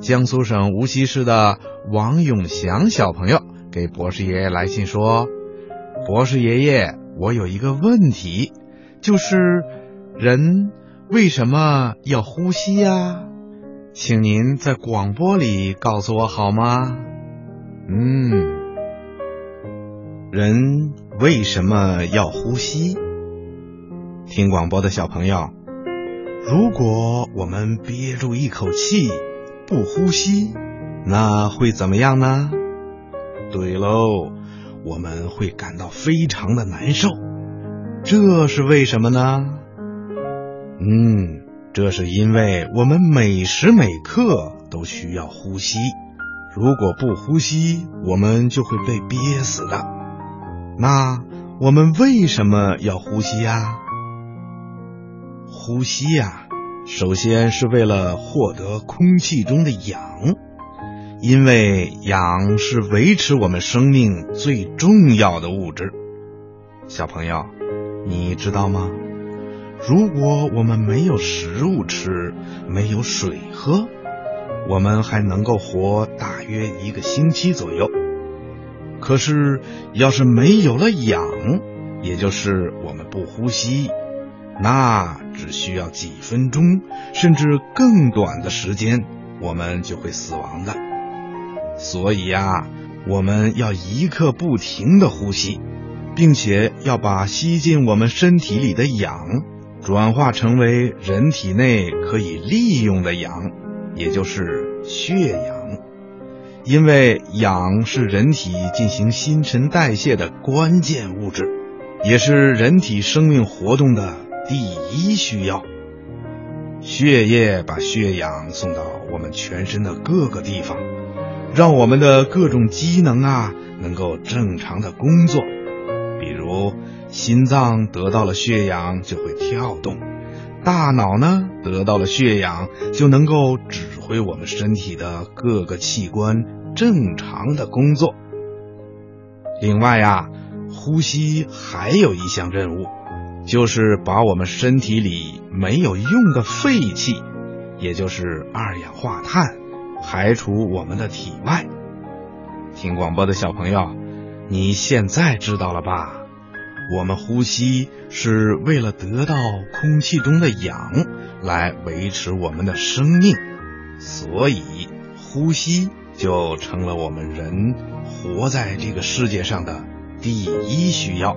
江苏省无锡市的王永祥小朋友给博士爷爷来信说：“博士爷爷，我有一个问题，就是人为什么要呼吸呀？请您在广播里告诉我好吗？”嗯，人为什么要呼吸？听广播的小朋友，如果我们憋住一口气不呼吸，那会怎么样呢？对喽，我们会感到非常的难受。这是为什么呢？嗯，这是因为我们每时每刻都需要呼吸。如果不呼吸，我们就会被憋死的。那我们为什么要呼吸呀？呼吸呀，首先是为了获得空气中的氧，因为氧是维持我们生命最重要的物质。小朋友，你知道吗？如果我们没有食物吃，没有水喝，我们还能够活大约一个星期左右。可是，要是没有了氧，也就是我们不呼吸，那只需要几分钟，甚至更短的时间，我们就会死亡的。所以呀，我们要一刻不停的呼吸，并且要把吸进我们身体里的氧，转化成为人体内可以利用的氧，也就是血氧。因为氧是人体进行新陈代谢的关键物质，也是人体生命活动的第一需要。血液把血氧送到我们全身的各个地方，让我们的各种机能啊能够正常的工作。比如，心脏得到了血氧就会跳动，大脑呢得到了血氧就能够指挥我们身体的各个器官正常的工作。另外呀，呼吸还有一项任务，就是把我们身体里没有用的废气，也就是二氧化碳，排除我们的体外。听广播的小朋友，你现在知道了吧？我们呼吸是为了得到空气中的氧，来维持我们的生命，所以呼吸就成了我们人活在这个世界上的第一需要。